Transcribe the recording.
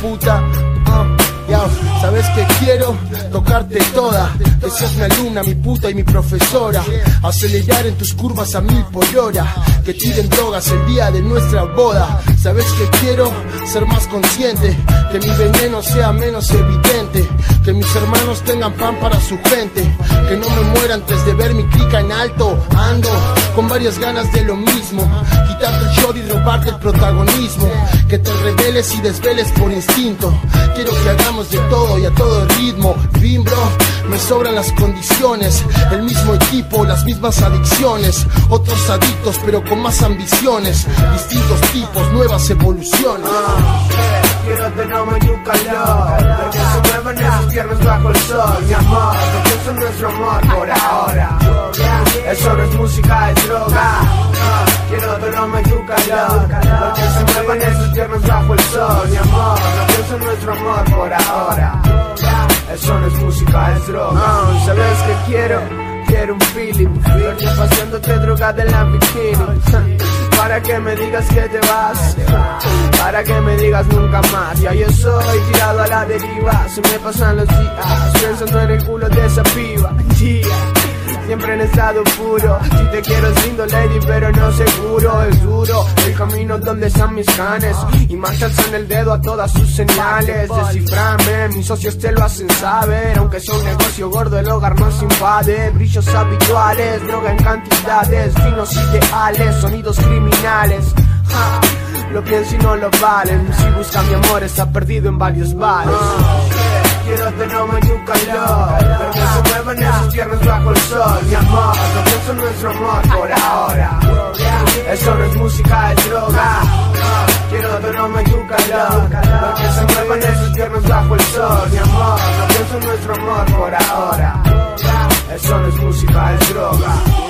puta. Uh, sabes que quiero tocarte toda. Que seas mi alumna, mi puta y mi profesora. Acelerar en tus curvas a mil por hora. Que tiren drogas el día de nuestra boda. Sabes que quiero ser más consciente. Que mi veneno sea menos evidente. Que mis hermanos tengan pan para su gente. Que no me muera antes de ver mi clica en alto. Ando con varias ganas de lo mismo. Quitarte el shot y robarte el protagonismo. Que te reveles y desveles por instinto. Quiero que hagamos de todo y a todo ritmo. Bro, me sobran las condiciones. El mismo equipo, las mismas adicciones. Otros adictos, pero con más ambiciones. Distintos tipos, nuevas evoluciones. Quiero tenerme y un calor Que se muevan esos piernas bajo el sol Mi amor, no pienso en nuestro amor por ahora Eso no es música, es droga Quiero tenerme y un calor Que se muevan esos piernas bajo el sol Mi amor, no pienso en nuestro amor por ahora Eso no es música, es droga ¿Sabes qué quiero? quiero un feeling. Noche paseándote droga de la bikini. Para que me digas que te vas. Para que me digas nunca más. Ya yo soy tirado a la deriva. Se me pasan los días Pensando en el culo de esa piba. Siempre en estado puro. Si te quiero es lindo, lady, pero no seguro. Donde están mis canes. Y marchas en el dedo a todas sus señales. Desciframe, mis socios te lo hacen saber. Aunque sea un negocio gordo, el hogar no se invade. Brillos habituales, droga en cantidades. Finos ideales, sonidos criminales. lo pienso y no lo valen. Si busca mi amor, está perdido en varios bares quiero tenerme y un calor Que se muevan esos piernas bajo el sol Mi amor, no pienso en nuestro amor por ahora Eso no es música, es droga. Quiero tenerme y un calor. Que se muevan esos piernas bajo el sol Mi amor, no pienso en nuestro amor por ahora. Eso no es música, es droga